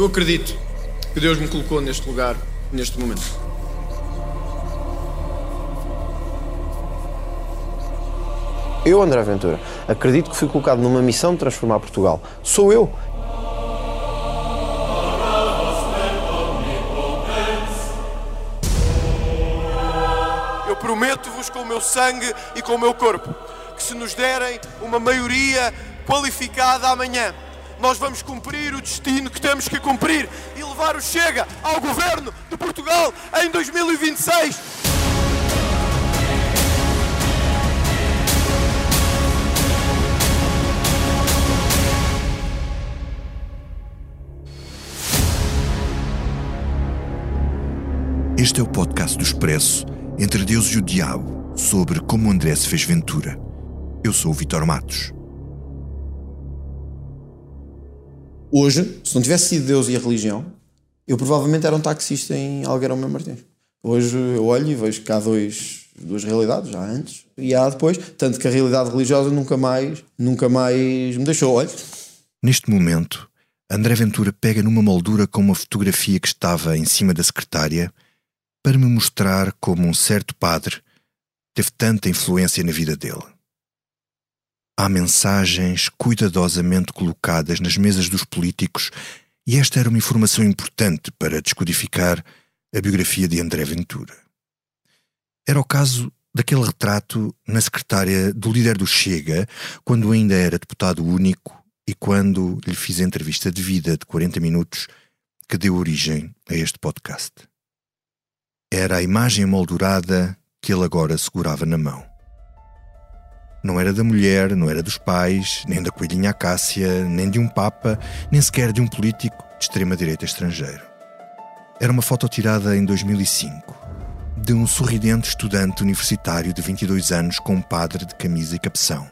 Eu acredito que Deus me colocou neste lugar, neste momento. Eu, André Ventura, acredito que fui colocado numa missão de transformar Portugal. Sou eu. Eu prometo-vos com o meu sangue e com o meu corpo que se nos derem uma maioria qualificada amanhã, nós vamos cumprir o destino que temos que cumprir e levar o Chega ao governo de Portugal em 2026. Este é o podcast do Expresso entre Deus e o Diabo sobre como André se fez Ventura. Eu sou o Vitor Matos. Hoje, se não tivesse sido Deus e a religião, eu provavelmente era um taxista em Algueirão Meu Martins. Hoje eu olho e vejo que há dois, duas realidades, já antes e há depois, tanto que a realidade religiosa nunca mais, nunca mais me deixou. Olha. Neste momento, André Ventura pega numa moldura com uma fotografia que estava em cima da secretária para me mostrar como um certo padre teve tanta influência na vida dele. Há mensagens cuidadosamente colocadas nas mesas dos políticos e esta era uma informação importante para descodificar a biografia de André Ventura. Era o caso daquele retrato na secretária do líder do Chega, quando ainda era deputado único e quando lhe fiz a entrevista de vida de 40 minutos que deu origem a este podcast. Era a imagem moldurada que ele agora segurava na mão. Não era da mulher, não era dos pais, nem da coelhinha Acácia, nem de um papa, nem sequer de um político de extrema-direita estrangeiro. Era uma foto tirada em 2005, de um sorridente estudante universitário de 22 anos com um padre de camisa e capção.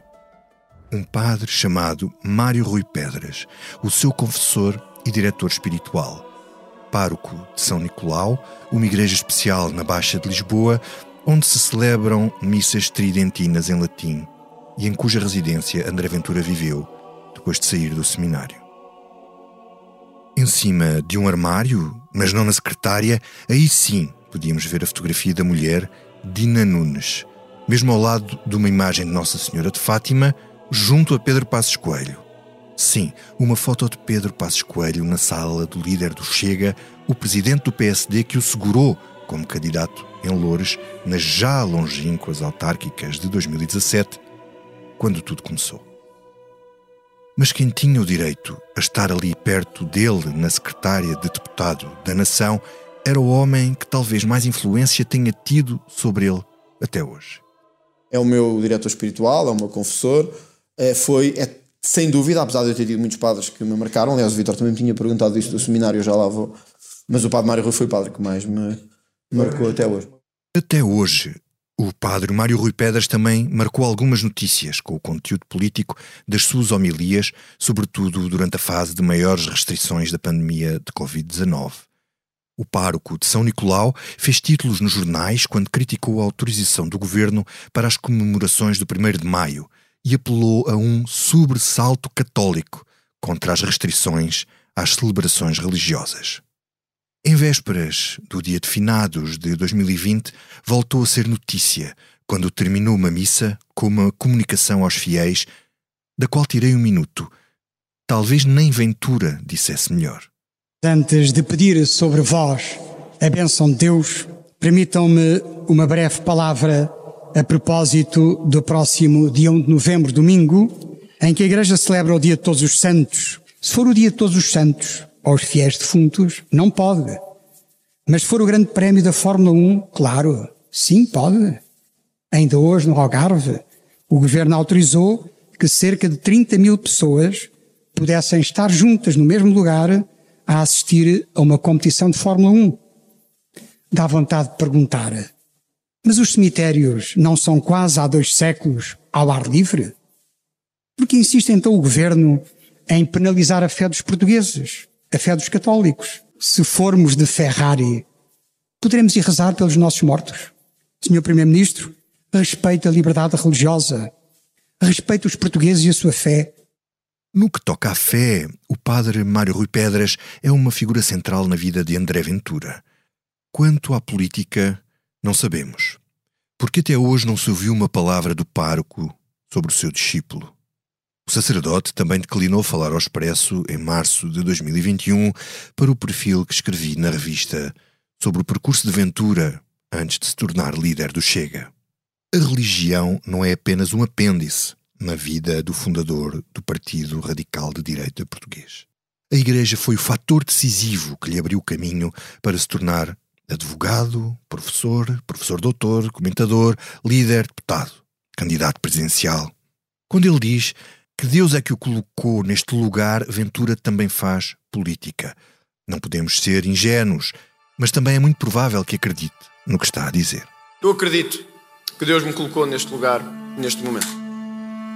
Um padre chamado Mário Rui Pedras, o seu confessor e diretor espiritual pároco de São Nicolau, uma igreja especial na Baixa de Lisboa, onde se celebram missas tridentinas em latim e em cuja residência André Ventura viveu depois de sair do seminário. Em cima de um armário, mas não na secretária, aí sim podíamos ver a fotografia da mulher Dina Nunes, mesmo ao lado de uma imagem de Nossa Senhora de Fátima, junto a Pedro Passos Coelho. Sim, uma foto de Pedro Passos Coelho na sala do líder do Chega, o presidente do PSD que o segurou como candidato em Loures nas já longínquas autárquicas de 2017, quando tudo começou. Mas quem tinha o direito a estar ali perto dele na secretária de deputado da Nação era o homem que talvez mais influência tenha tido sobre ele até hoje. É o meu diretor espiritual, é o meu confessor, é, foi, é sem dúvida, apesar de eu ter tido muitos padres que me marcaram, aliás, o Vitor também me tinha perguntado isso do seminário, eu já lá vou, mas o padre Mário Rui foi o padre que mais me marcou até hoje. Até hoje, o padre Mário Rui Pedras também marcou algumas notícias com o conteúdo político das suas homilias, sobretudo durante a fase de maiores restrições da pandemia de Covid-19. O pároco de São Nicolau fez títulos nos jornais quando criticou a autorização do governo para as comemorações do 1 de maio e apelou a um sobressalto católico contra as restrições às celebrações religiosas. Em vésperas do dia de finados de 2020, voltou a ser notícia quando terminou uma missa com uma comunicação aos fiéis, da qual tirei um minuto. Talvez nem Ventura dissesse melhor. Antes de pedir sobre vós a bênção de Deus, permitam-me uma breve palavra a propósito do próximo dia 1 de novembro, domingo, em que a Igreja celebra o Dia de Todos os Santos. Se for o Dia de Todos os Santos, aos fiéis defuntos, não pode. Mas se for o Grande Prémio da Fórmula 1, claro, sim, pode. Ainda hoje, no Algarve, o governo autorizou que cerca de 30 mil pessoas pudessem estar juntas no mesmo lugar a assistir a uma competição de Fórmula 1. Dá vontade de perguntar: mas os cemitérios não são quase há dois séculos ao ar livre? Por que insiste então o governo em penalizar a fé dos portugueses, a fé dos católicos? Se formos de Ferrari, poderemos ir rezar pelos nossos mortos? Senhor Primeiro-Ministro, respeite a liberdade religiosa, respeite os portugueses e a sua fé. No que toca à fé, o padre Mário Rui Pedras é uma figura central na vida de André Ventura. Quanto à política, não sabemos, porque até hoje não se ouviu uma palavra do pároco sobre o seu discípulo. O sacerdote também declinou falar ao expresso em março de 2021 para o perfil que escrevi na revista sobre o percurso de Ventura antes de se tornar líder do Chega. A religião não é apenas um apêndice na vida do fundador do Partido Radical de Direita português. A Igreja foi o fator decisivo que lhe abriu o caminho para se tornar advogado, professor, professor doutor, comentador, líder, deputado, candidato presidencial. Quando ele diz que Deus é que o colocou neste lugar, Ventura também faz política. Não podemos ser ingênuos, mas também é muito provável que acredite no que está a dizer. Eu acredito que Deus me colocou neste lugar, neste momento.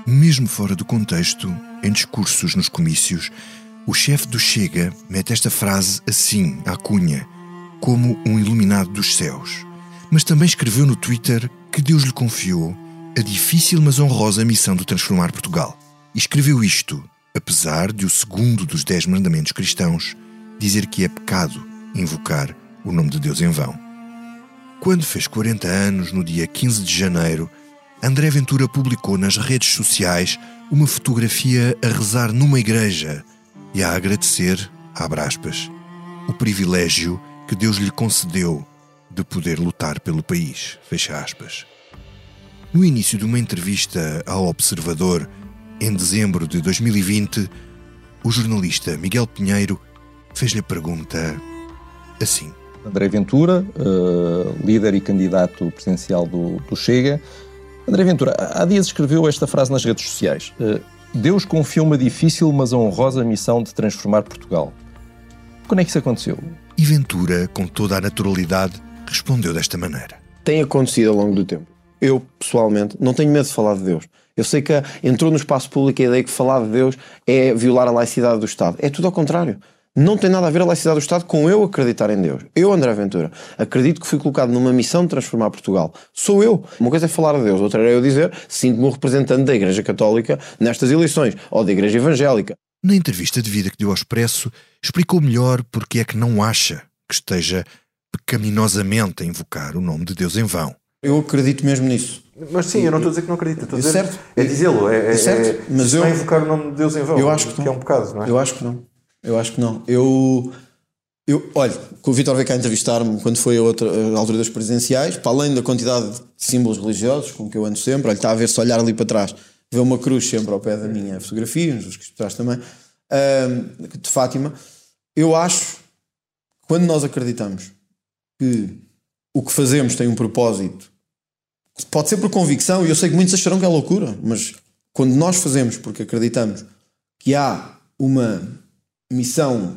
Mesmo fora do contexto, em discursos nos comícios, o chefe do Chega mete esta frase assim, à cunha, como um iluminado dos céus. Mas também escreveu no Twitter que Deus lhe confiou a difícil mas honrosa missão de transformar Portugal. Escreveu isto, apesar de o segundo dos dez mandamentos cristãos dizer que é pecado invocar o nome de Deus em vão. Quando fez 40 anos, no dia 15 de janeiro, André Ventura publicou nas redes sociais uma fotografia a rezar numa igreja e a agradecer, abre aspas, o privilégio que Deus lhe concedeu de poder lutar pelo país, fecha aspas. No início de uma entrevista ao Observador, em dezembro de 2020, o jornalista Miguel Pinheiro fez-lhe a pergunta assim. André Ventura, uh, líder e candidato presidencial do, do Chega, André Ventura, há dias escreveu esta frase nas redes sociais. Eh, Deus confiou uma difícil, mas honrosa missão de transformar Portugal. Quando é que isso aconteceu? E Ventura, com toda a naturalidade, respondeu desta maneira. Tem acontecido ao longo do tempo. Eu, pessoalmente, não tenho medo de falar de Deus. Eu sei que entrou no espaço público a ideia que falar de Deus é violar a laicidade do Estado. É tudo ao contrário não tem nada a ver a laicidade do Estado com eu acreditar em Deus. Eu, André Ventura, acredito que fui colocado numa missão de transformar Portugal. Sou eu. Uma coisa é falar a Deus, outra é eu dizer sinto-me representante da Igreja Católica nestas eleições, ou da Igreja Evangélica. Na entrevista de vida que deu ao Expresso, explicou melhor porque é que não acha que esteja pecaminosamente a invocar o nome de Deus em vão. Eu acredito mesmo nisso. Mas sim, eu não estou a dizer que não acredito. Estou a dizer, certo. É dizê-lo. É, é, certo. É, mas eu, invocar o nome de Deus em vão. Eu acho que, que é um pecado, não é? Eu acho que não. Eu acho que não. Eu, eu olha, o Vitor veio cá entrevistar-me quando foi a, outra, a altura das presidenciais, para além da quantidade de símbolos religiosos com que eu ando sempre, olha, está a ver se olhar ali para trás, vê uma cruz sempre ao pé da minha fotografia, nos que trás também, de Fátima. Eu acho que quando nós acreditamos que o que fazemos tem um propósito, pode ser por convicção, e eu sei que muitos acharão que é loucura, mas quando nós fazemos porque acreditamos que há uma missão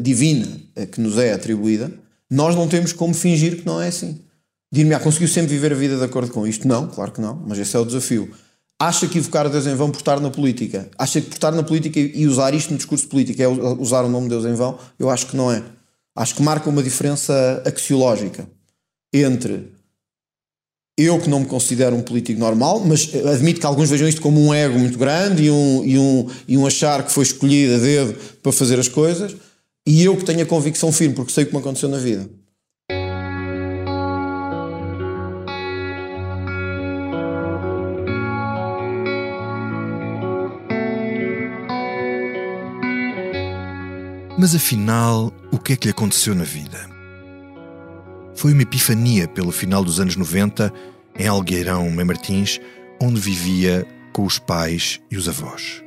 divina que nos é atribuída, nós não temos como fingir que não é assim. Dir-me, ah, conseguiu sempre viver a vida de acordo com isto? Não, claro que não, mas esse é o desafio. Acha que evocar Deus em vão por estar na política? Acha que por estar na política e usar isto no discurso político é usar o nome de Deus em vão? Eu acho que não é. Acho que marca uma diferença axiológica entre eu que não me considero um político normal, mas admito que alguns vejam isto como um ego muito grande e um, e um, e um achar que foi escolhido a dedo para fazer as coisas, e eu que tenho a convicção firme, porque sei o que me aconteceu na vida. Mas afinal, o que é que lhe aconteceu na vida? Foi uma epifania pelo final dos anos 90 em Algueirão, Mãe Martins, onde vivia com os pais e os avós.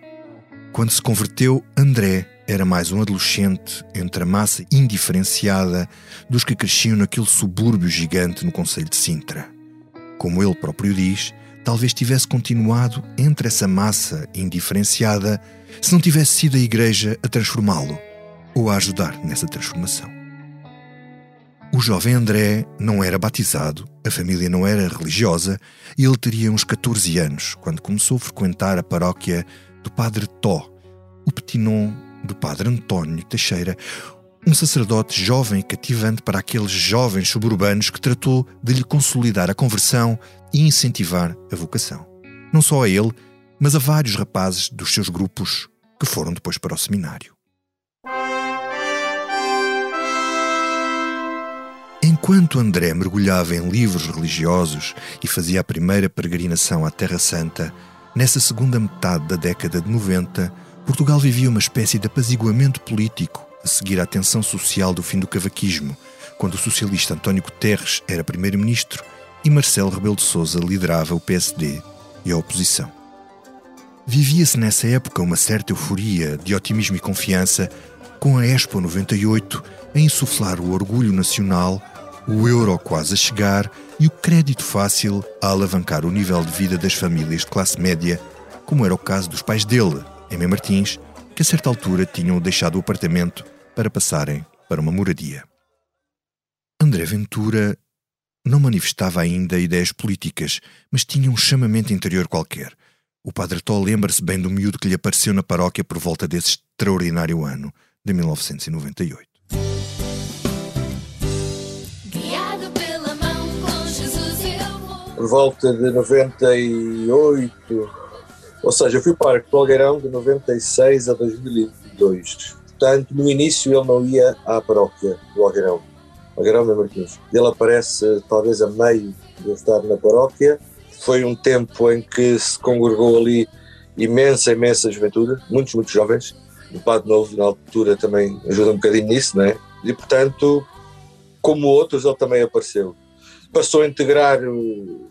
Quando se converteu, André era mais um adolescente entre a massa indiferenciada dos que cresciam naquele subúrbio gigante no Conselho de Sintra. Como ele próprio diz, talvez tivesse continuado entre essa massa indiferenciada se não tivesse sido a Igreja a transformá-lo ou a ajudar nessa transformação. O jovem André não era batizado, a família não era religiosa e ele teria uns 14 anos quando começou a frequentar a paróquia do Padre Tó, o petinon do Padre António Teixeira, um sacerdote jovem e cativante para aqueles jovens suburbanos que tratou de lhe consolidar a conversão e incentivar a vocação. Não só a ele, mas a vários rapazes dos seus grupos que que foram depois para o seminário. Enquanto André mergulhava em livros religiosos e fazia a primeira peregrinação à Terra Santa, nessa segunda metade da década de 90, Portugal vivia uma espécie de apaziguamento político a seguir à tensão social do fim do cavaquismo, quando o socialista António Guterres era primeiro-ministro e Marcelo Rebelo de Sousa liderava o PSD e a oposição. Vivia-se nessa época uma certa euforia de otimismo e confiança, com a Expo 98 a insuflar o orgulho nacional o euro quase a chegar e o crédito fácil a alavancar o nível de vida das famílias de classe média, como era o caso dos pais dele, Emé Martins, que a certa altura tinham deixado o apartamento para passarem para uma moradia. André Ventura não manifestava ainda ideias políticas, mas tinha um chamamento interior qualquer. O padre Tó lembra-se bem do miúdo que lhe apareceu na paróquia por volta desse extraordinário ano de 1998. Por volta de 98, ou seja, eu fui para o Algueirão de 96 a 2002. Portanto, no início ele não ia à paróquia do Algueirão, Algueirão de Martins. Ele aparece talvez a meio de eu estar na paróquia. Foi um tempo em que se congregou ali imensa, imensa juventude, muitos, muitos jovens. O Padre Novo, na altura, também ajuda um bocadinho nisso, não é? E, portanto, como outros, ele também apareceu passou a integrar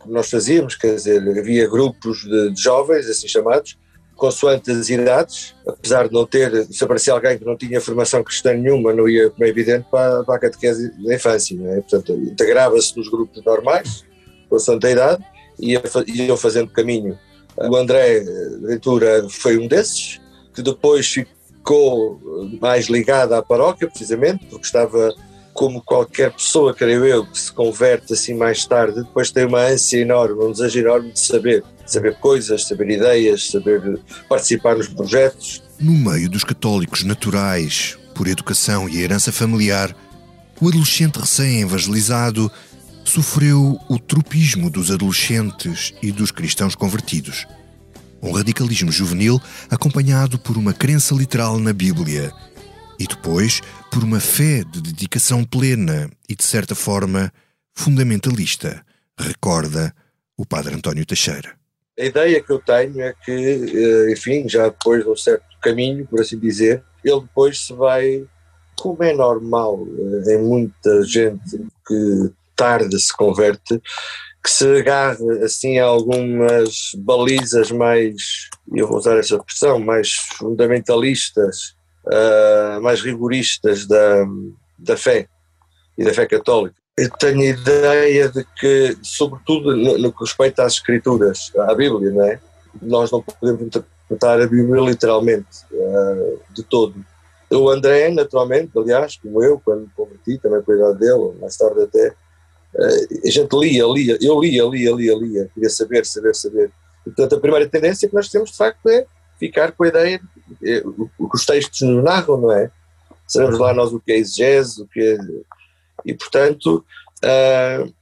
o que nós fazíamos, quer dizer, havia grupos de, de jovens, assim chamados, consoante as idades, apesar de não ter, se aparecia alguém que não tinha formação cristã nenhuma, não ia, como é evidente, para, para a catequese da infância, é? portanto, integrava-se nos grupos normais, consoante a idade, e ia, iam fazendo caminho. O André Ventura foi um desses, que depois ficou mais ligado à paróquia, precisamente, porque estava como qualquer pessoa, creio eu, que se converte assim mais tarde, depois tem uma ânsia enorme, um desejo enorme de saber, saber coisas, saber ideias, saber participar nos projetos. No meio dos católicos naturais, por educação e herança familiar, o adolescente recém-evangelizado sofreu o tropismo dos adolescentes e dos cristãos convertidos. Um radicalismo juvenil acompanhado por uma crença literal na Bíblia e depois por uma fé de dedicação plena e, de certa forma, fundamentalista, recorda o padre António Teixeira. A ideia que eu tenho é que, eh, enfim, já depois de um certo caminho, por assim dizer, ele depois se vai, como é normal eh, em muita gente que tarde se converte, que se agarre assim a algumas balizas mais, eu vou usar essa expressão, mais fundamentalistas uh, mais rigoristas da, da fé e da fé católica. Eu tenho a ideia de que, sobretudo no, que respeita às escrituras, à Bíblia, não é? nós não podemos interpretar a Bíblia literalmente, uh, de todo. O André, naturalmente, aliás, como eu, quando me converti, também com a idade dele, mais tarde até, uh, a gente lia, lia, eu lia, lia, lia, lia, queria saber, saber, saber. Portanto, a primeira tendência que nós temos, de facto, é ficar com a ideia, é, o que os textos nos narram, não é? Sabemos lá nós o que é exegese, o que é. E, portanto, uh,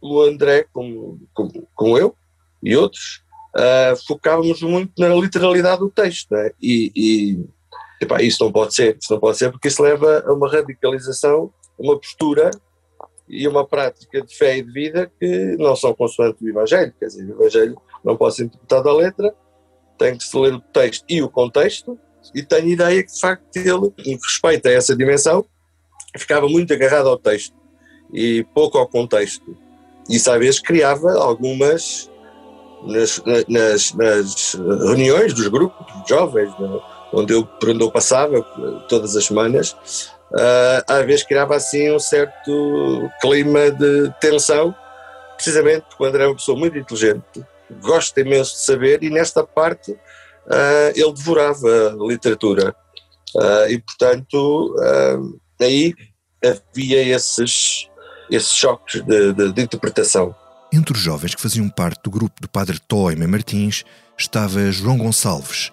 o André, como, como, como, eu e outros, uh, focávamos muito na literalidade do texto, não é? E, e epá, isso não pode ser, isso não pode ser, porque isso leva a uma radicalização, uma postura e uma prática de fé e de vida que não são consoante o Evangelho, quer dizer, o Evangelho não pode ser interpretado à letra, tem que se ler o texto e o contexto, e tenho ideia que de facto ele, em respeito a essa dimensão, ficava muito agarrado ao texto e pouco ao contexto. E às vezes criava algumas nas, nas, nas reuniões dos grupos de jovens, onde eu, onde eu passava todas as semanas, uh, às vezes criava assim um certo clima de tensão, precisamente porque o André é uma pessoa muito inteligente, gosta imenso de saber e nesta parte uh, ele devorava literatura. Uh, e, portanto, uh, aí havia esses, esses choques de, de, de, interpretação. Entre os jovens que faziam parte do grupo do Padre Toime Martins estava João Gonçalves,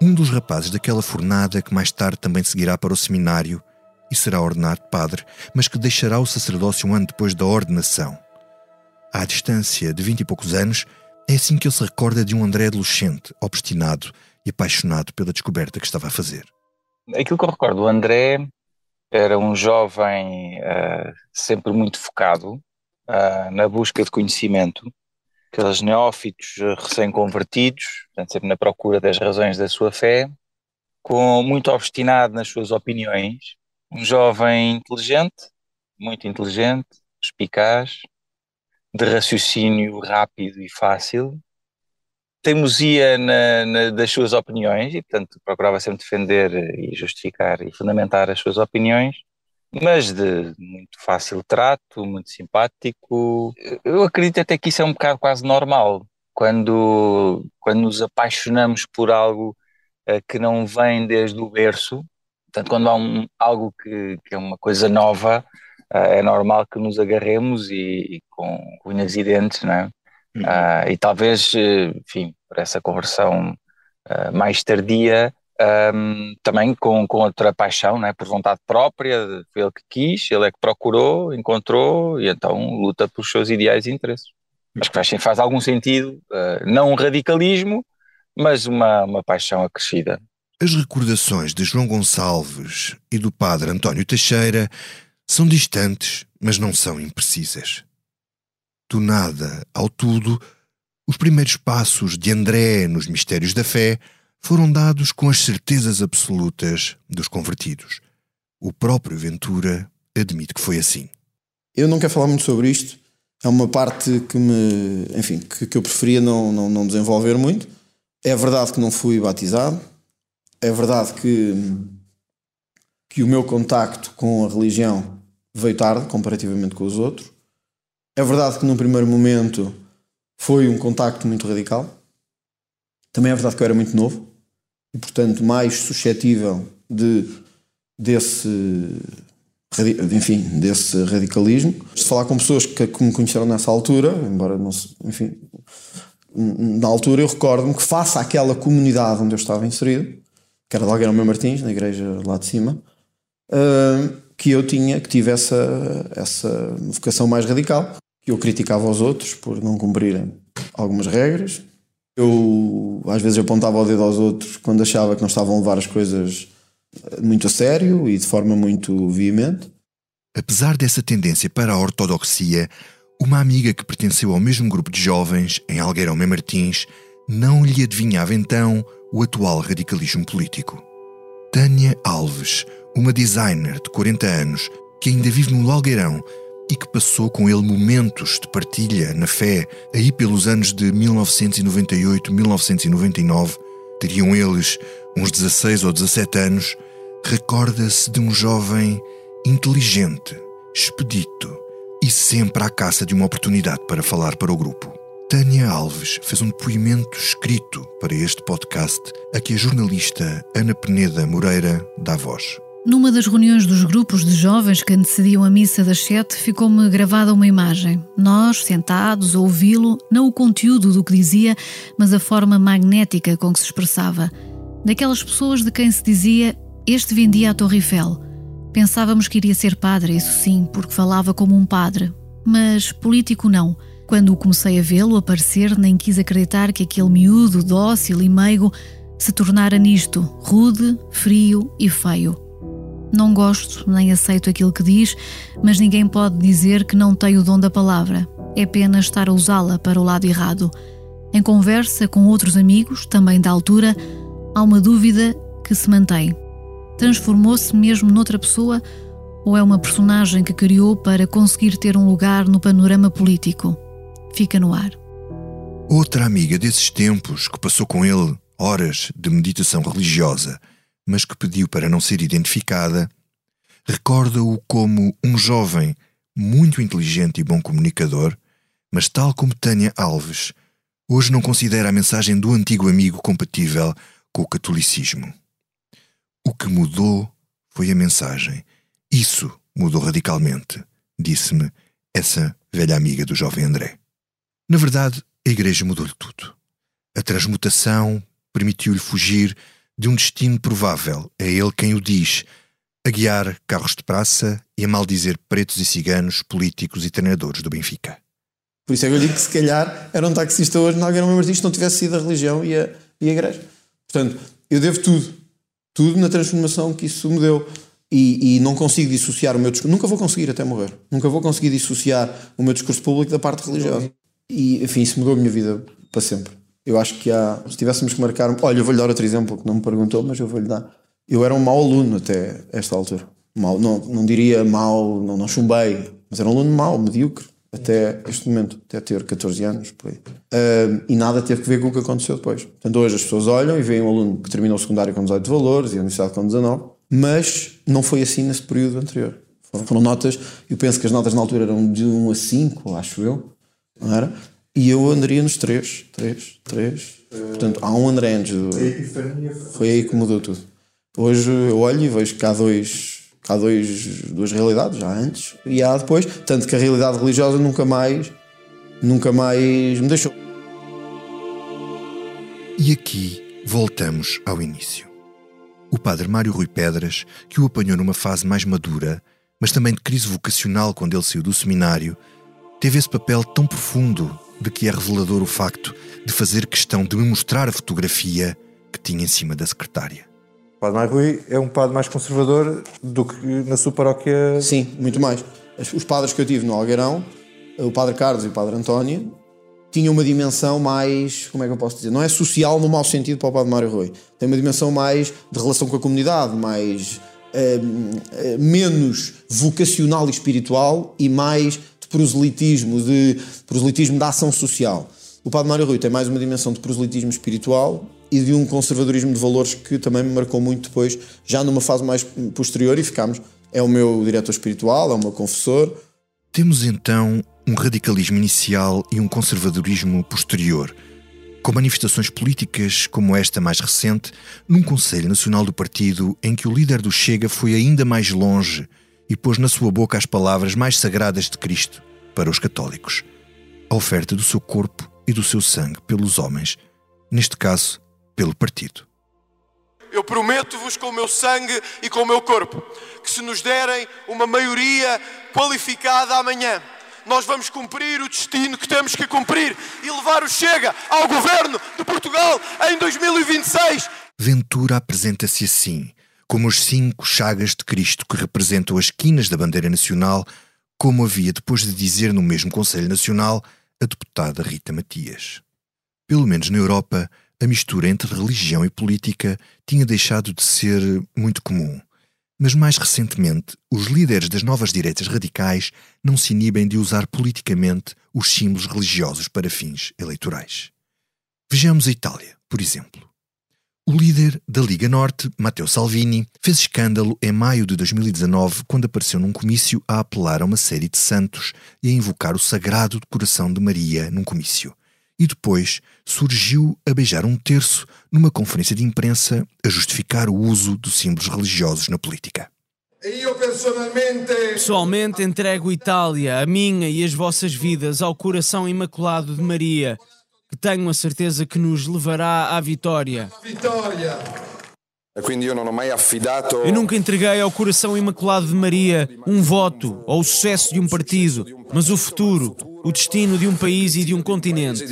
um dos rapazes daquela fornada que mais tarde também seguirá para o seminário e será ordenado padre, mas que deixará o sacerdócio um ano depois da ordenação. À distância de vinte e poucos anos, é assim que ele se recorda de um André adolescente, obstinado e apaixonado pela descoberta que estava a fazer. Aquilo que eu recordo, o André era um jovem uh, sempre muito focado uh, na busca de conhecimento, aqueles neófitos recém-convertidos, sempre na procura das razões da sua fé, com muito obstinado nas suas opiniões, um jovem inteligente, muito inteligente, eficaz, de raciocínio rápido e fácil, teimosia na, na, das suas opiniões e, portanto, procurava sempre defender e justificar e fundamentar as suas opiniões, mas de muito fácil trato, muito simpático. Eu acredito até que isso é um bocado quase normal. Quando, quando nos apaixonamos por algo uh, que não vem desde o berço, portanto, quando há um, algo que, que é uma coisa nova, é normal que nos agarremos e, e com unhas e dentes, não é? Uhum. Uh, e talvez, enfim, por essa conversão uh, mais tardia, um, também com, com outra paixão, não é? por vontade própria, foi ele que quis, ele é que procurou, encontrou e então luta pelos seus ideais e interesses. Acho que faz, faz algum sentido, uh, não um radicalismo, mas uma, uma paixão acrescida. As recordações de João Gonçalves e do padre António Teixeira são distantes, mas não são imprecisas. Do nada ao tudo, os primeiros passos de André nos mistérios da fé foram dados com as certezas absolutas dos convertidos. O próprio Ventura admite que foi assim. Eu não quero falar muito sobre isto. É uma parte que me, enfim, que, que eu preferia não, não, não desenvolver muito. É verdade que não fui batizado. É verdade que, que o meu contacto com a religião veio tarde, comparativamente com os outros. É verdade que num primeiro momento foi um contacto muito radical. Também é verdade que eu era muito novo e, portanto, mais suscetível de, desse, enfim, desse radicalismo. Se falar com pessoas que, que me conheceram nessa altura, embora não se, enfim, na altura eu recordo-me que face àquela comunidade onde eu estava inserido, que era de Algueirão Martins, na igreja lá de cima, uh, que eu tinha, que tive essa, essa vocação mais radical eu criticava os outros por não cumprirem algumas regras. Eu às vezes apontava o dedo aos outros quando achava que não estavam a levar as coisas eh, muito a sério e de forma muito veemente. Apesar dessa tendência para a ortodoxia, uma amiga que pertenceu ao mesmo grupo de jovens em Algueirão Martins não lhe adivinhava então o atual radicalismo político. Tânia Alves, uma designer de 40 anos que ainda vive no Algueirão e que passou com ele momentos de partilha na fé, aí pelos anos de 1998-1999, teriam eles uns 16 ou 17 anos, recorda-se de um jovem inteligente, expedito e sempre à caça de uma oportunidade para falar para o grupo. Tânia Alves fez um depoimento escrito para este podcast a que a jornalista Ana Peneda Moreira dá voz. Numa das reuniões dos grupos de jovens que antecediam a missa das sete, ficou-me gravada uma imagem. Nós, sentados, a ouvi-lo, não o conteúdo do que dizia, mas a forma magnética com que se expressava. Daquelas pessoas de quem se dizia: Este vendia a Torre Eiffel. Pensávamos que iria ser padre, isso sim, porque falava como um padre. Mas político não. Quando comecei a vê-lo aparecer, nem quis acreditar que aquele miúdo, dócil e meigo, se tornara nisto, rude, frio e feio. Não gosto nem aceito aquilo que diz, mas ninguém pode dizer que não tem o dom da palavra. É apenas estar a usá-la para o lado errado. Em conversa com outros amigos, também da altura, há uma dúvida que se mantém. Transformou-se mesmo noutra pessoa ou é uma personagem que criou para conseguir ter um lugar no panorama político? Fica no ar. Outra amiga desses tempos que passou com ele horas de meditação religiosa mas que pediu para não ser identificada, recorda-o como um jovem muito inteligente e bom comunicador, mas tal como Tânia Alves, hoje não considera a mensagem do antigo amigo compatível com o catolicismo. O que mudou foi a mensagem. Isso mudou radicalmente, disse-me essa velha amiga do jovem André. Na verdade, a igreja mudou-lhe tudo. A transmutação permitiu-lhe fugir de um destino provável, é ele quem o diz, a guiar carros de praça e a maldizer pretos e ciganos, políticos e treinadores do Benfica. Por isso é que eu digo que se calhar era um taxista hoje, não não me disto, não tivesse sido a religião e a, e a igreja. Portanto, eu devo tudo. Tudo na transformação que isso me deu. E, e, não consigo dissociar o meu discurso. Nunca vou conseguir até morrer. Nunca vou conseguir dissociar o meu discurso público da parte religiosa. E, enfim, isso mudou a minha vida para sempre. Eu acho que há. Se tivéssemos que marcar. Olha, eu vou-lhe dar outro exemplo que não me perguntou, mas eu vou-lhe dar. Eu era um mau aluno até esta altura. Mau, não, não diria mau, não, não chumbei, mas era um aluno mau, medíocre até este momento, até ter 14 anos. Uh, e nada teve que ver com o que aconteceu depois. Portanto, hoje as pessoas olham e veem um aluno que terminou o secundário com 18 valores e a universidade com 19, mas não foi assim nesse período anterior. Foram, foram notas, eu penso que as notas na altura eram de 1 a 5, acho eu, não era? E eu andaria nos 3, 3, 3. Portanto, há um André Andes. Foi aí que mudou tudo. Hoje eu olho e vejo que há dois há dois, duas realidades, já antes e há depois, tanto que a realidade religiosa nunca mais, nunca mais me deixou. E aqui voltamos ao início. O padre Mário Rui Pedras, que o apanhou numa fase mais madura, mas também de crise vocacional quando ele saiu do seminário, teve esse papel tão profundo de que é revelador o facto de fazer questão de me mostrar a fotografia que tinha em cima da secretária. O Padre Mário Rui é um padre mais conservador do que na sua paróquia? Sim, muito mais. Os padres que eu tive no Algueirão, o Padre Carlos e o Padre António, tinham uma dimensão mais, como é que eu posso dizer, não é social no mau sentido para o Padre Mário Rui. Tem uma dimensão mais de relação com a comunidade, mais eh, eh, menos vocacional e espiritual e mais proselitismo, de proselitismo da ação social. O Padre Mário Rui tem mais uma dimensão de proselitismo espiritual e de um conservadorismo de valores que também me marcou muito depois, já numa fase mais posterior, e ficámos. É o meu diretor espiritual, é o meu confessor. Temos então um radicalismo inicial e um conservadorismo posterior, com manifestações políticas como esta mais recente, num Conselho Nacional do Partido em que o líder do Chega foi ainda mais longe e pôs na sua boca as palavras mais sagradas de Cristo para os católicos: a oferta do seu corpo e do seu sangue pelos homens, neste caso, pelo partido. Eu prometo-vos com o meu sangue e com o meu corpo que, se nos derem uma maioria qualificada amanhã, nós vamos cumprir o destino que temos que cumprir e levar o Chega ao governo de Portugal em 2026. Ventura apresenta-se assim, como os cinco chagas de Cristo que representam as quinas da bandeira nacional, como havia depois de dizer no mesmo Conselho Nacional a deputada Rita Matias. Pelo menos na Europa, a mistura entre religião e política tinha deixado de ser muito comum. Mas mais recentemente, os líderes das novas direitas radicais não se inibem de usar politicamente os símbolos religiosos para fins eleitorais. Vejamos a Itália, por exemplo. O líder da Liga Norte, Matteo Salvini, fez escândalo em maio de 2019 quando apareceu num comício a apelar a uma série de santos e a invocar o sagrado coração de Maria num comício e depois surgiu a beijar um terço numa conferência de imprensa a justificar o uso dos símbolos religiosos na política. Pessoalmente entrego Itália, a minha e as vossas vidas ao coração imaculado de Maria, que tenho a certeza que nos levará à vitória. Eu nunca entreguei ao coração imaculado de Maria um voto ou o sucesso de um partido, mas o futuro, o destino de um país e de um continente.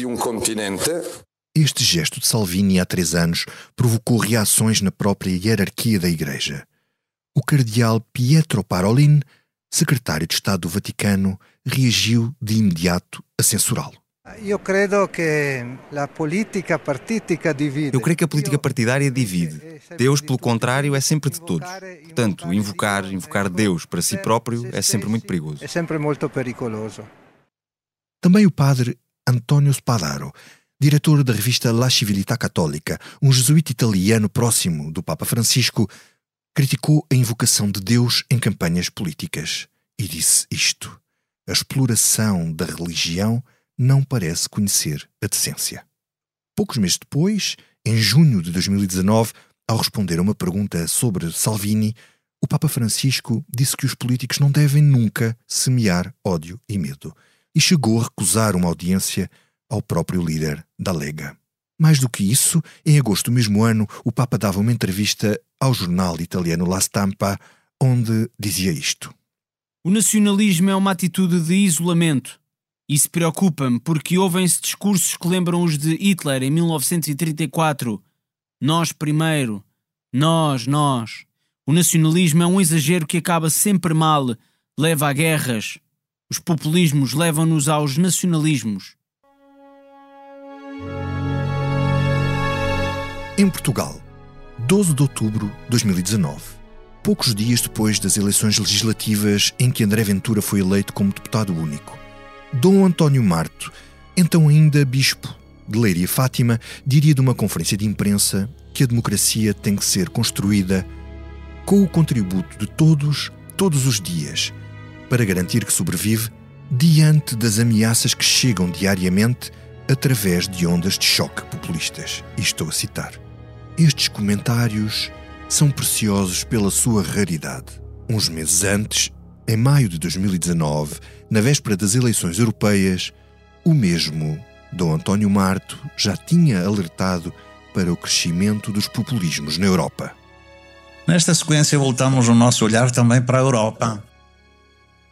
Este gesto de Salvini há três anos provocou reações na própria hierarquia da Igreja. O cardeal Pietro Parolin, secretário de Estado do Vaticano, reagiu de imediato a censurá-lo. Eu creio que a política partidária divide. Deus, pelo contrário, é sempre de todos. Portanto, invocar, invocar Deus para si próprio é sempre muito perigoso. É sempre muito perigoso. Também o padre Antonio Spadaro, diretor da revista La Civiltà Católica, um jesuíta italiano próximo do Papa Francisco, criticou a invocação de Deus em campanhas políticas e disse isto: a exploração da religião não parece conhecer a decência. Poucos meses depois, em junho de 2019, ao responder a uma pergunta sobre Salvini, o Papa Francisco disse que os políticos não devem nunca semear ódio e medo e chegou a recusar uma audiência ao próprio líder da Lega. Mais do que isso, em agosto do mesmo ano, o Papa dava uma entrevista ao jornal italiano La Stampa, onde dizia isto: O nacionalismo é uma atitude de isolamento. Isso preocupa-me porque ouvem-se discursos que lembram os de Hitler em 1934. Nós primeiro. Nós, nós. O nacionalismo é um exagero que acaba sempre mal, leva a guerras. Os populismos levam-nos aos nacionalismos. Em Portugal, 12 de outubro de 2019, poucos dias depois das eleições legislativas em que André Ventura foi eleito como deputado único, Dom António Marto, então ainda bispo de Leiria Fátima, diria de uma conferência de imprensa que a democracia tem que ser construída com o contributo de todos, todos os dias, para garantir que sobrevive diante das ameaças que chegam diariamente através de ondas de choque populistas. E estou a citar. Estes comentários são preciosos pela sua raridade. Uns meses antes, em maio de 2019, na véspera das eleições europeias, o mesmo Dom António Marto já tinha alertado para o crescimento dos populismos na Europa. Nesta sequência, voltamos o nosso olhar também para a Europa.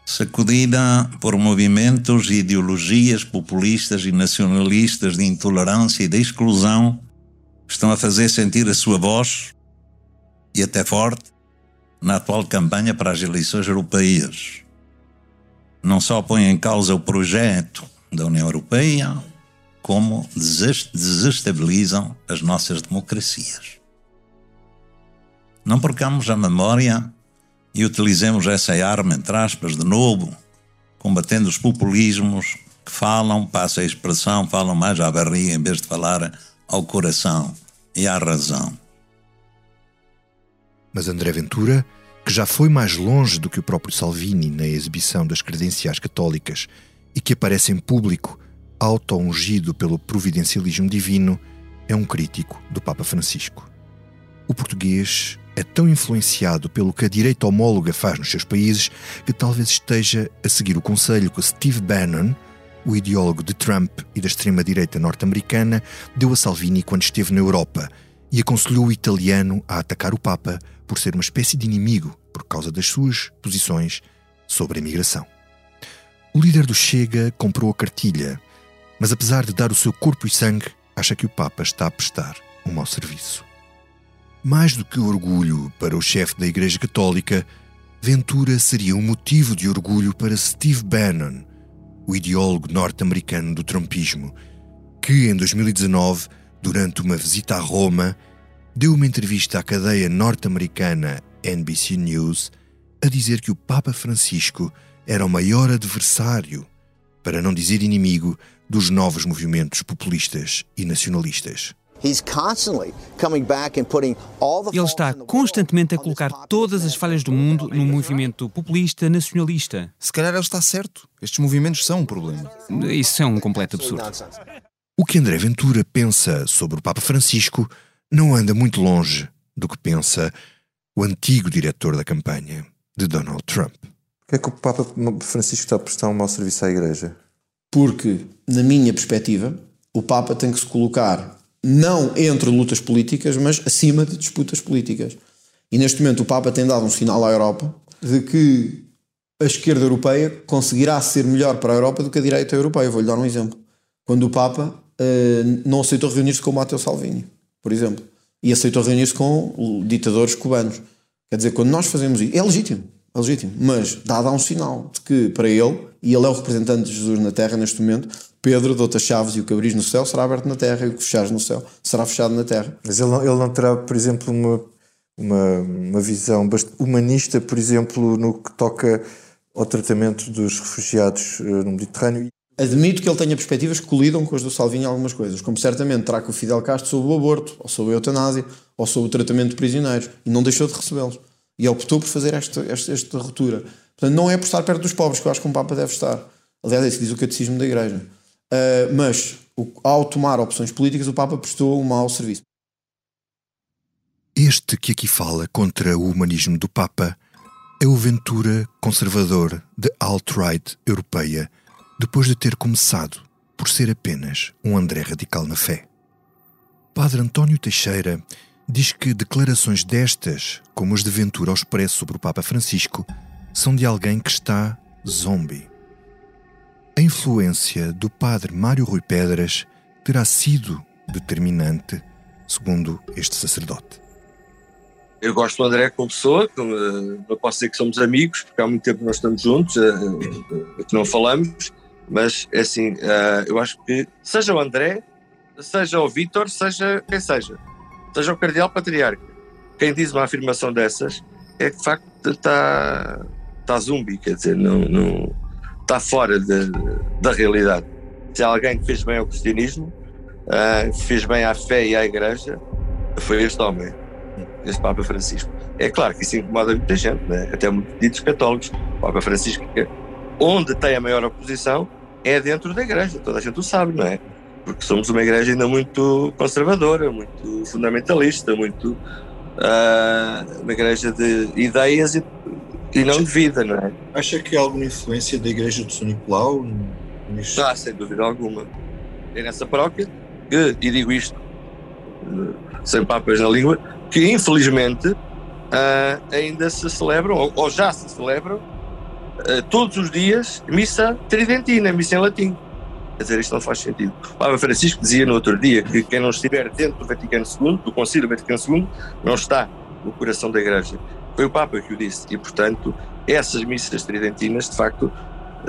Sacudida por movimentos e ideologias populistas e nacionalistas de intolerância e de exclusão, estão a fazer sentir a sua voz, e até forte, na atual campanha para as eleições europeias. Não só põe em causa o projeto da União Europeia, como desestabilizam as nossas democracias. Não percamos a memória e utilizemos essa arma, entre aspas, de novo, combatendo os populismos que falam, passa a expressão, falam mais à barriga em vez de falar ao coração e à razão. Mas André Ventura, que já foi mais longe do que o próprio Salvini na exibição das credenciais católicas e que aparece em público auto-ungido pelo providencialismo divino, é um crítico do Papa Francisco. O português é tão influenciado pelo que a direita homóloga faz nos seus países que talvez esteja a seguir o conselho que Steve Bannon, o ideólogo de Trump e da extrema-direita norte-americana, deu a Salvini quando esteve na Europa e aconselhou o italiano a atacar o Papa por ser uma espécie de inimigo por causa das suas posições sobre a migração. O líder do Chega comprou a cartilha, mas apesar de dar o seu corpo e sangue, acha que o Papa está a prestar um mau serviço. Mais do que orgulho para o chefe da Igreja Católica, Ventura seria um motivo de orgulho para Steve Bannon, o ideólogo norte-americano do trumpismo, que em 2019, durante uma visita a Roma, deu uma entrevista à cadeia norte-americana NBC News a dizer que o Papa Francisco era o maior adversário, para não dizer inimigo, dos novos movimentos populistas e nacionalistas. Ele está constantemente a colocar todas as falhas do mundo no movimento populista nacionalista. Se calhar ele está certo. Estes movimentos são um problema. Isso é um completo absurdo. O que André Ventura pensa sobre o Papa Francisco não anda muito longe do que pensa o antigo diretor da campanha de Donald Trump. Porquê é que o Papa Francisco está a prestar um mau serviço à Igreja? Porque, na minha perspectiva, o Papa tem que se colocar não entre lutas políticas, mas acima de disputas políticas. E neste momento o Papa tem dado um sinal à Europa de que a esquerda europeia conseguirá ser melhor para a Europa do que a direita europeia. Vou-lhe dar um exemplo. Quando o Papa uh, não aceitou reunir-se com o Matteo Salvini, por exemplo, e aceitou reunir-se com ditadores cubanos. Quer dizer, quando nós fazemos isso, é legítimo, é legítimo, mas dá um sinal de que para ele, e ele é o representante de Jesus na Terra neste momento, Pedro, dou-te as chaves e o que abris no céu será aberto na terra e o que fechares no céu será fechado na terra. Mas ele não, ele não terá, por exemplo, uma, uma, uma visão humanista, por exemplo, no que toca ao tratamento dos refugiados uh, no Mediterrâneo. Admito que ele tenha perspectivas que colidam com as do Salvini em algumas coisas, como certamente terá com o Fidel Castro sobre o aborto, ou sobre a eutanásia, ou sobre o tratamento de prisioneiros, e não deixou de recebê-los. E optou por fazer esta, esta, esta ruptura. Portanto, não é por estar perto dos pobres que eu acho que um Papa deve estar. Aliás, é isso diz o Catecismo da Igreja. Uh, mas o, ao tomar opções políticas, o Papa prestou um mau serviço. Este que aqui fala contra o humanismo do Papa é o Ventura conservador de alt-right europeia, depois de ter começado por ser apenas um André radical na fé. Padre António Teixeira diz que declarações destas, como as de Ventura ao expresso sobre o Papa Francisco, são de alguém que está zombie. A influência do padre Mário Rui Pedras terá sido determinante segundo este sacerdote. Eu gosto do André como pessoa, não posso dizer que somos amigos, porque há muito tempo nós estamos juntos, que não falamos, mas é assim, eu acho que seja o André, seja o Vítor, seja quem seja, seja o Cardeal Patriarca, quem diz uma afirmação dessas é que de facto está, está zumbi, quer dizer, não, não está fora de, da realidade. Se há alguém que fez bem ao cristianismo, uh, fez bem à fé e à igreja, foi este homem, este Papa Francisco. É claro que isso incomoda muita gente, né? até muitos católicos. O Papa Francisco, onde tem a maior oposição, é dentro da igreja, toda a gente o sabe, não é? Porque somos uma igreja ainda muito conservadora, muito fundamentalista, muito uh, uma igreja de ideias e, e não de vida, não é? Acha que há alguma influência da igreja de São Nicolau nisto? Ah, sem dúvida alguma. É nessa paróquia que, e digo isto sem papas na língua, que infelizmente uh, ainda se celebram, ou, ou já se celebram, todos os dias, missa tridentina, missa em latim. Quer dizer, isto não faz sentido. O Papa Francisco dizia no outro dia que quem não estiver dentro do Vaticano II, do Concílio Vaticano II, não está no coração da Igreja. Foi o Papa que o disse. E, portanto, essas missas tridentinas, de facto,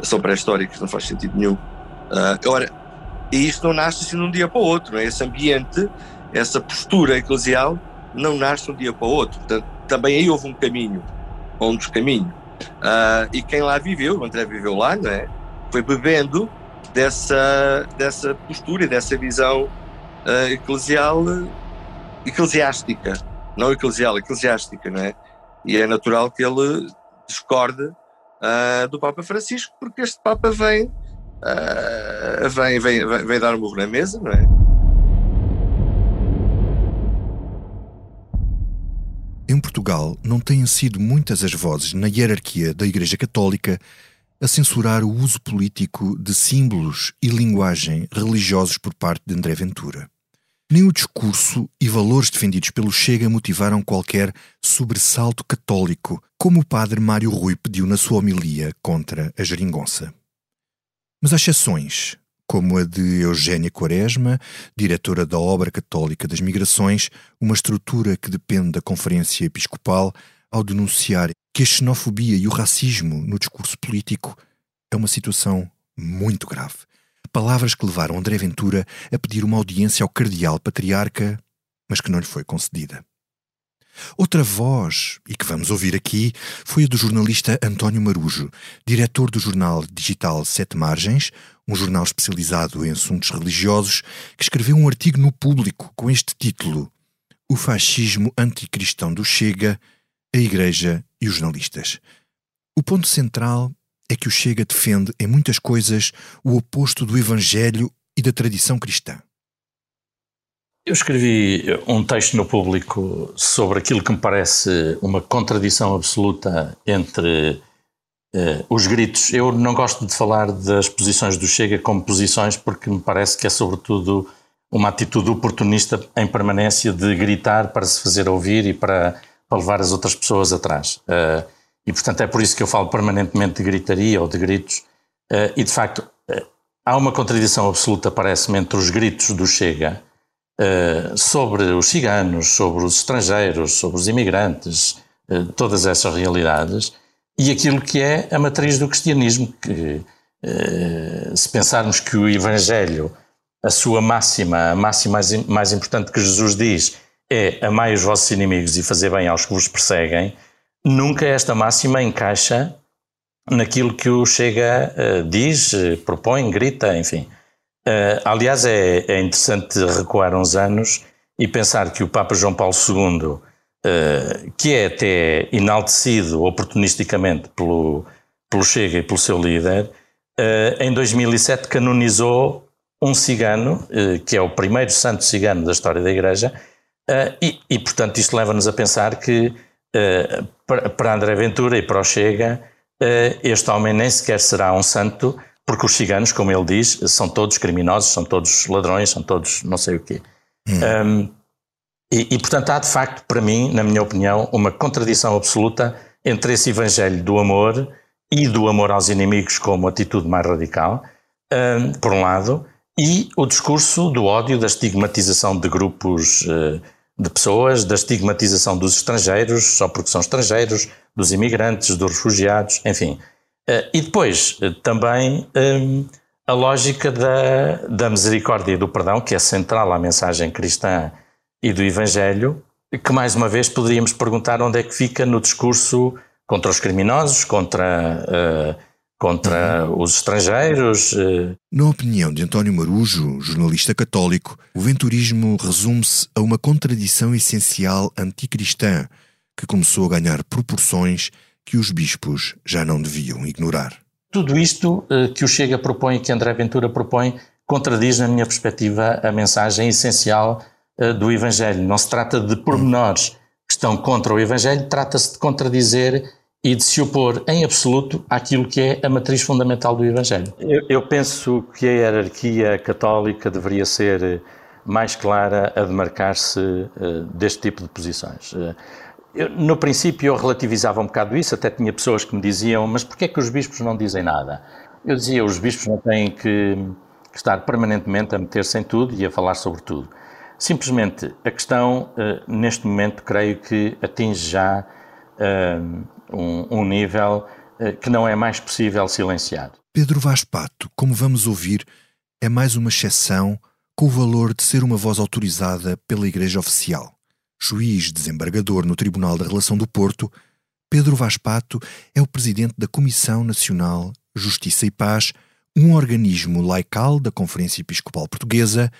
são pré-históricas, não faz sentido nenhum. Uh, ora, e isto não nasce assim de um dia para o outro, não é? Esse ambiente, essa postura eclesial, não nasce de um dia para o outro. Portanto, também aí houve um caminho, um dos caminhos. Uh, e quem lá viveu, o André viveu lá, não é? Foi bebendo dessa, dessa postura e dessa visão uh, eclesial, eclesiástica, não eclesial, eclesiástica, não é? E é natural que ele discorde uh, do Papa Francisco, porque este Papa vem, uh, vem, vem, vem, vem dar um murro na mesa, não é? Em Portugal, não têm sido muitas as vozes na hierarquia da Igreja Católica a censurar o uso político de símbolos e linguagem religiosos por parte de André Ventura. Nem o discurso e valores defendidos pelo Chega motivaram qualquer sobressalto católico, como o padre Mário Rui pediu na sua homilia contra a geringonça. Mas há exceções, como a de Eugénia Quaresma, diretora da Obra Católica das Migrações, uma estrutura que depende da Conferência Episcopal, ao denunciar que a xenofobia e o racismo no discurso político é uma situação muito grave. Palavras que levaram André Ventura a pedir uma audiência ao cardeal patriarca, mas que não lhe foi concedida. Outra voz, e que vamos ouvir aqui, foi a do jornalista António Marujo, diretor do jornal digital Sete Margens, um jornal especializado em assuntos religiosos, que escreveu um artigo no público com este título: O fascismo anticristão do Chega a Igreja e os jornalistas. O ponto central é que o Chega defende, em muitas coisas, o oposto do Evangelho e da tradição cristã. Eu escrevi um texto no público sobre aquilo que me parece uma contradição absoluta entre uh, os gritos. Eu não gosto de falar das posições do Chega como posições porque me parece que é, sobretudo, uma atitude oportunista em permanência de gritar para se fazer ouvir e para para levar as outras pessoas atrás. Uh, e, portanto, é por isso que eu falo permanentemente de gritaria ou de gritos. Uh, e, de facto, uh, há uma contradição absoluta, parece-me, entre os gritos do Chega sobre os ciganos, sobre os estrangeiros, sobre os imigrantes, todas essas realidades, e aquilo que é a matriz do cristianismo, que se pensarmos que o Evangelho, a sua máxima, a máxima mais, mais importante que Jesus diz, é amai os vossos inimigos e fazer bem aos que vos perseguem, nunca esta máxima encaixa naquilo que o Chega uh, diz, uh, propõe, grita, enfim. Uh, aliás, é, é, interessante recuar uns anos e pensar que o Papa João Paulo II, que é até enaltecido oportunisticamente pelo, pelo Chega e pelo seu líder, em 2007 canonizou um cigano, que é o primeiro santo cigano da história da Igreja, Uh, e, e, portanto, isto leva-nos a pensar que uh, para, para André Ventura e para o Chega, uh, este homem nem sequer será um santo, porque os ciganos, como ele diz, são todos criminosos, são todos ladrões, são todos não sei o quê. Hum. Um, e, e, portanto, há de facto, para mim, na minha opinião, uma contradição absoluta entre esse evangelho do amor e do amor aos inimigos como atitude mais radical, um, por um lado, e o discurso do ódio, da estigmatização de grupos eh, de pessoas, da estigmatização dos estrangeiros, só porque são estrangeiros, dos imigrantes, dos refugiados, enfim. Eh, e depois eh, também a lógica da, da misericórdia e do perdão, que é central à mensagem cristã e do Evangelho, que mais uma vez poderíamos perguntar onde é que fica no discurso contra os criminosos, contra contra uhum. os estrangeiros. Eh. Na opinião de António Marujo, jornalista católico, o venturismo resume-se a uma contradição essencial anticristã que começou a ganhar proporções que os bispos já não deviam ignorar. Tudo isto eh, que o Chega propõe, que André Ventura propõe, contradiz, na minha perspectiva, a mensagem essencial eh, do Evangelho. Não se trata de pormenores que estão contra o Evangelho, trata-se de contradizer e de se opor em absoluto àquilo que é a matriz fundamental do Evangelho. Eu, eu penso que a hierarquia católica deveria ser mais clara a demarcar-se uh, deste tipo de posições. Eu, no princípio eu relativizava um bocado isso, até tinha pessoas que me diziam, mas porquê é que os bispos não dizem nada? Eu dizia, os bispos não têm que estar permanentemente a meter-se em tudo e a falar sobre tudo. Simplesmente a questão, uh, neste momento, creio que atinge já um, um nível uh, que não é mais possível silenciar. Pedro Vaz Pato, como vamos ouvir, é mais uma exceção com o valor de ser uma voz autorizada pela Igreja Oficial. Juiz desembargador no Tribunal da Relação do Porto, Pedro Vaz Pato é o presidente da Comissão Nacional Justiça e Paz, um organismo laical da Conferência Episcopal Portuguesa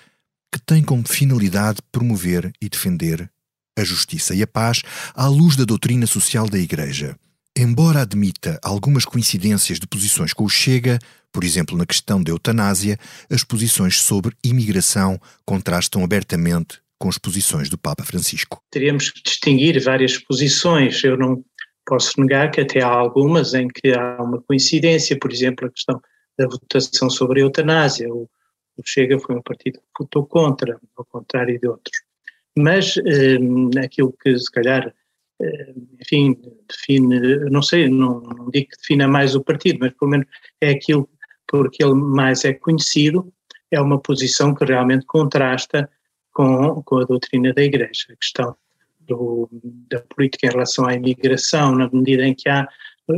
que tem como finalidade promover e defender a justiça e a paz à luz da doutrina social da Igreja. Embora admita algumas coincidências de posições com o Chega, por exemplo na questão da eutanásia, as posições sobre imigração contrastam abertamente com as posições do Papa Francisco. Teríamos que distinguir várias posições. Eu não posso negar que até há algumas em que há uma coincidência, por exemplo, a questão da votação sobre a eutanásia. O, o Chega foi um partido que votou contra, ao contrário de outros. Mas eh, aquilo que se calhar eh, enfim, define, não sei, não, não digo que defina mais o partido, mas pelo menos é aquilo por que ele mais é conhecido, é uma posição que realmente contrasta com, com a doutrina da Igreja. A questão do, da política em relação à imigração, na medida em que há.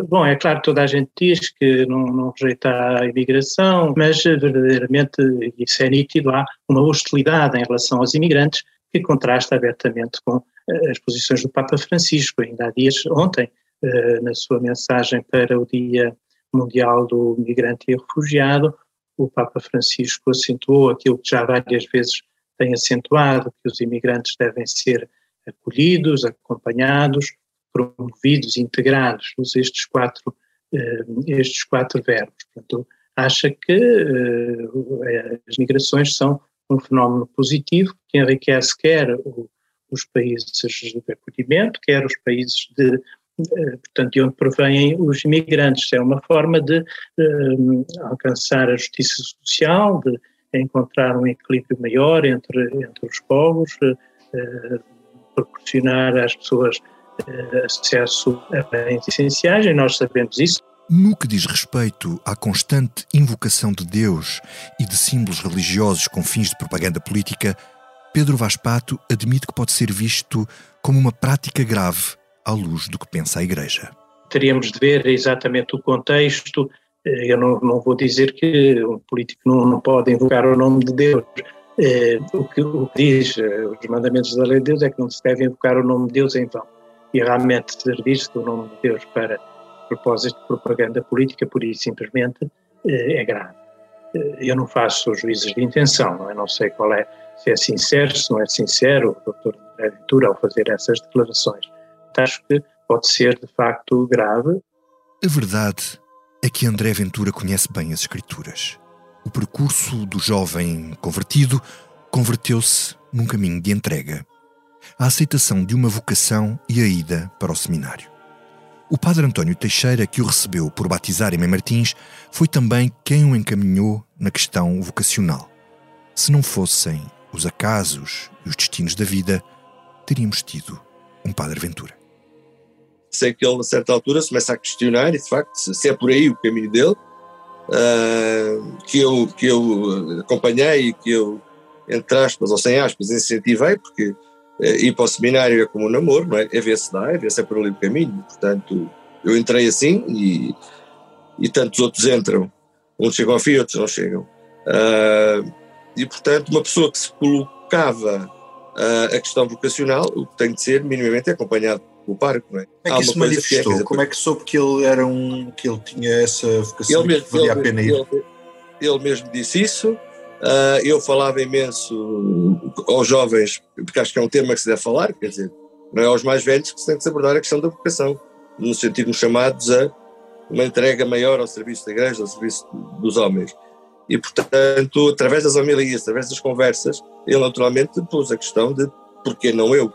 Bom, é claro, toda a gente diz que não, não rejeita a imigração, mas verdadeiramente, isso é nítido, há uma hostilidade em relação aos imigrantes que contrasta abertamente com eh, as posições do Papa Francisco. Ainda há dias, ontem, eh, na sua mensagem para o Dia Mundial do Migrante e Refugiado, o Papa Francisco acentuou aquilo que já várias vezes tem acentuado, que os imigrantes devem ser acolhidos, acompanhados, promovidos, integrados, usa estes quatro, eh, estes quatro verbos. Portanto, acha que as migrações são um fenómeno positivo que enriquece quer os países de acolhimento, quer os países de, eh, portanto, de onde provêm os imigrantes. É uma forma de eh, alcançar a justiça social, de encontrar um equilíbrio maior entre, entre os povos, uh, proporcionar às pessoas uh, acesso a bens essenciais, e nós sabemos isso. No que diz respeito à constante invocação de Deus e de símbolos religiosos com fins de propaganda política, Pedro Vaz Pato admite que pode ser visto como uma prática grave à luz do que pensa a Igreja. Teríamos de ver exatamente o contexto. Eh, eu não, não vou dizer que um político não, não pode invocar o nome de Deus. É, o, que, o que diz eh, os mandamentos da lei de Deus é que não se deve invocar o nome de Deus em vão. E realmente servir-se do nome de Deus para propósito de propaganda política, por isso simplesmente eh, é grave. Eh, eu não faço juízes de intenção, não, é? não sei qual é, se é sincero, se não é sincero, o doutor André Ventura ao fazer essas declarações. Acho que pode ser de facto grave. A verdade é que André Ventura conhece bem as Escrituras. O percurso do jovem convertido converteu-se num caminho de entrega, a aceitação de uma vocação e a ida para o seminário. O padre António Teixeira, que o recebeu por batizar em Martins, foi também quem o encaminhou na questão vocacional. Se não fossem os acasos e os destinos da vida, teríamos tido um Padre Ventura. Sei que ele, a certa altura, se começa a questionar, e de facto, se é por aí o caminho dele, uh, que, eu, que eu acompanhei e que eu, entre aspas ou sem aspas, incentivei, porque uh, ir para o seminário é como um namoro, não é? é ver se dá, é ver se é por ali o caminho. Portanto, eu entrei assim e, e tantos outros entram. Uns chegam ao fim, outros não chegam. Uh, e, portanto, uma pessoa que se colocava a questão vocacional, o que tem de ser minimamente acompanhado o parque, não é? Como é que isso manifestou? Que é, dizer, Como é que soube que ele era um que ele tinha essa vocação ele mesmo, que valia ele, a pena ir? Ele, ele mesmo disse isso. Uh, eu falava imenso aos jovens, porque acho que é um tema que se deve falar, quer dizer, não é aos mais velhos que se tem que abordar a questão da vocação, no sentido de chamados a uma entrega maior ao serviço da igreja, ao serviço dos homens. E, portanto, através das homilias, através das conversas, ele naturalmente pôs a questão de porquê não eu?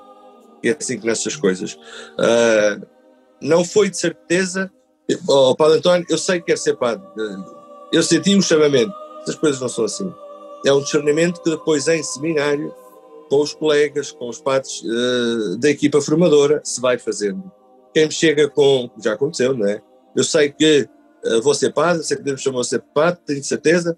E é assim que nessas coisas. Uh, não foi de certeza, oh, Padre António, eu sei que quer ser padre, eu senti um chamamento, essas coisas não são assim. É um discernimento que depois em seminário, com os colegas, com os padres uh, da equipa formadora, se vai fazendo. Quem me chega com, já aconteceu, não é? Eu sei que uh, vou ser padre, sei que Deus me chamou a ser padre, tenho certeza,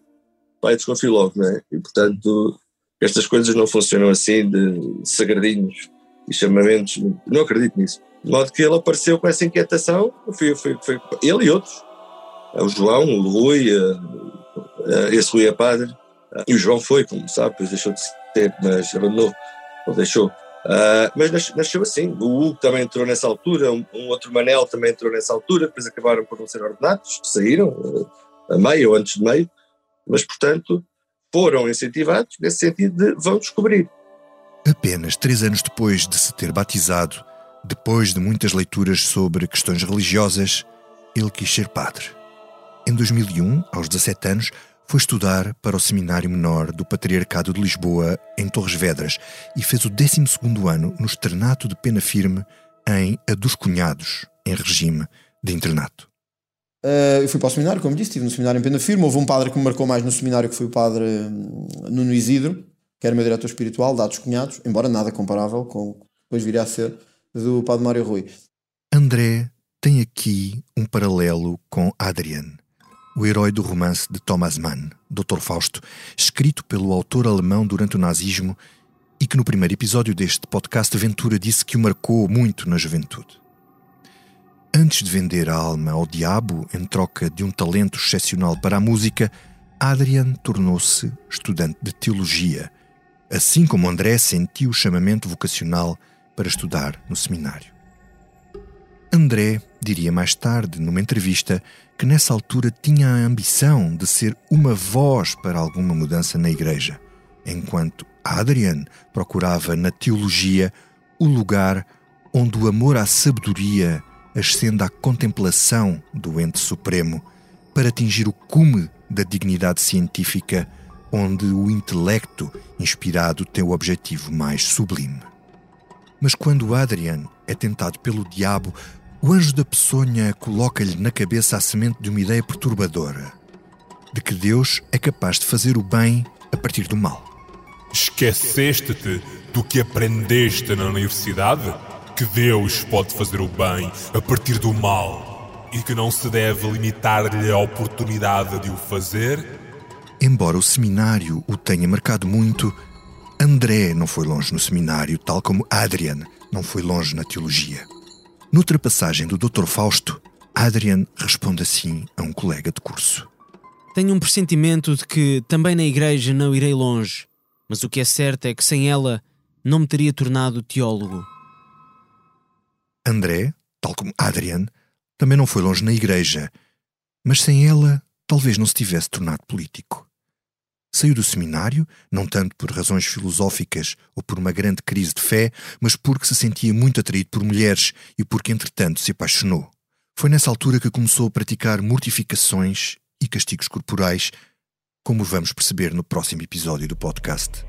pai desconfio logo, não é? E portanto, estas coisas não funcionam assim de sagradinhos e chamamentos, não acredito nisso. De modo que ele apareceu com essa inquietação, foi, foi, foi ele e outros, o João, o Rui, esse Rui é padre, e o João foi, como sabe, depois deixou de ser, mas abandonou, ou deixou. Uh, mas nasceu assim. O Hugo também entrou nessa altura, um, um, outro Manel também entrou nessa altura, depois acabaram por não ser ordenados, saíram uh, a meio ou antes de meio, mas portanto foram incentivados nesse sentido de vão descobrir. Apenas três anos depois de se ter batizado, depois de muitas leituras sobre questões religiosas, ele quis ser padre. Em 2001, aos 17 anos, foi estudar para o Seminário Menor do Patriarcado de Lisboa, em Torres Vedras, e fez o 12 ano no Externato de Pena Firme, em A dos Cunhados, em regime de internato. Uh, eu fui para o seminário, como disse, estive no seminário em Pena Firme. Houve um padre que me marcou mais no seminário, que foi o padre hum, Nuno Isidro, que era meu diretor espiritual, dados cunhados, embora nada comparável com o que depois viria a ser do Padre Mário Rui. André tem aqui um paralelo com Adrian, o herói do romance de Thomas Mann, Dr. Fausto, escrito pelo autor alemão durante o nazismo e que no primeiro episódio deste podcast Ventura disse que o marcou muito na juventude. Antes de vender a alma ao diabo em troca de um talento excepcional para a música, Adrian tornou-se estudante de teologia assim como André sentiu o chamamento vocacional para estudar no seminário. André diria mais tarde, numa entrevista, que nessa altura tinha a ambição de ser uma voz para alguma mudança na igreja, enquanto Adrian procurava na teologia o lugar onde o amor à sabedoria ascende à contemplação do ente supremo para atingir o cume da dignidade científica onde o intelecto inspirado tem o objetivo mais sublime. Mas quando Adrian é tentado pelo diabo, o anjo da peçonha coloca-lhe na cabeça a semente de uma ideia perturbadora: de que Deus é capaz de fazer o bem a partir do mal. Esqueceste-te do que aprendeste na universidade? Que Deus pode fazer o bem a partir do mal e que não se deve limitar-lhe a oportunidade de o fazer? Embora o seminário o tenha marcado muito, André não foi longe no seminário, tal como Adrian não foi longe na teologia. Noutra passagem do Dr. Fausto, Adrian responde assim a um colega de curso: Tenho um pressentimento de que também na igreja não irei longe, mas o que é certo é que sem ela não me teria tornado teólogo. André, tal como Adrian, também não foi longe na igreja, mas sem ela talvez não se tivesse tornado político. Saiu do seminário, não tanto por razões filosóficas ou por uma grande crise de fé, mas porque se sentia muito atraído por mulheres e porque, entretanto, se apaixonou. Foi nessa altura que começou a praticar mortificações e castigos corporais, como vamos perceber no próximo episódio do podcast.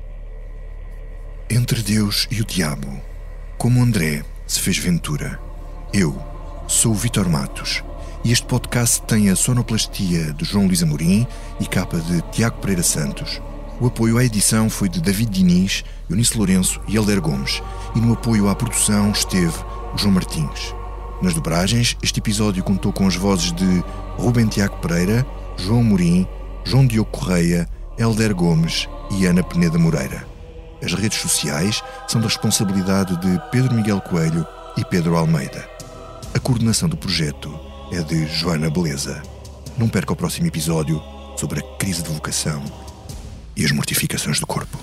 Entre Deus e o Diabo, como André se fez Ventura. Eu sou o Vitor Matos e este podcast tem a sonoplastia de João Luís Amorim e capa de Tiago Pereira Santos. O apoio à edição foi de David Diniz, Eunice Lourenço e Helder Gomes. E no apoio à produção esteve João Martins. Nas dobragens, este episódio contou com as vozes de Rubem Tiago Pereira, João Morim, João Diogo Correia, Helder Gomes e Ana Peneda Moreira. As redes sociais são da responsabilidade de Pedro Miguel Coelho e Pedro Almeida. A coordenação do projeto é de Joana Beleza. Não perca o próximo episódio sobre a crise de vocação e as mortificações do corpo.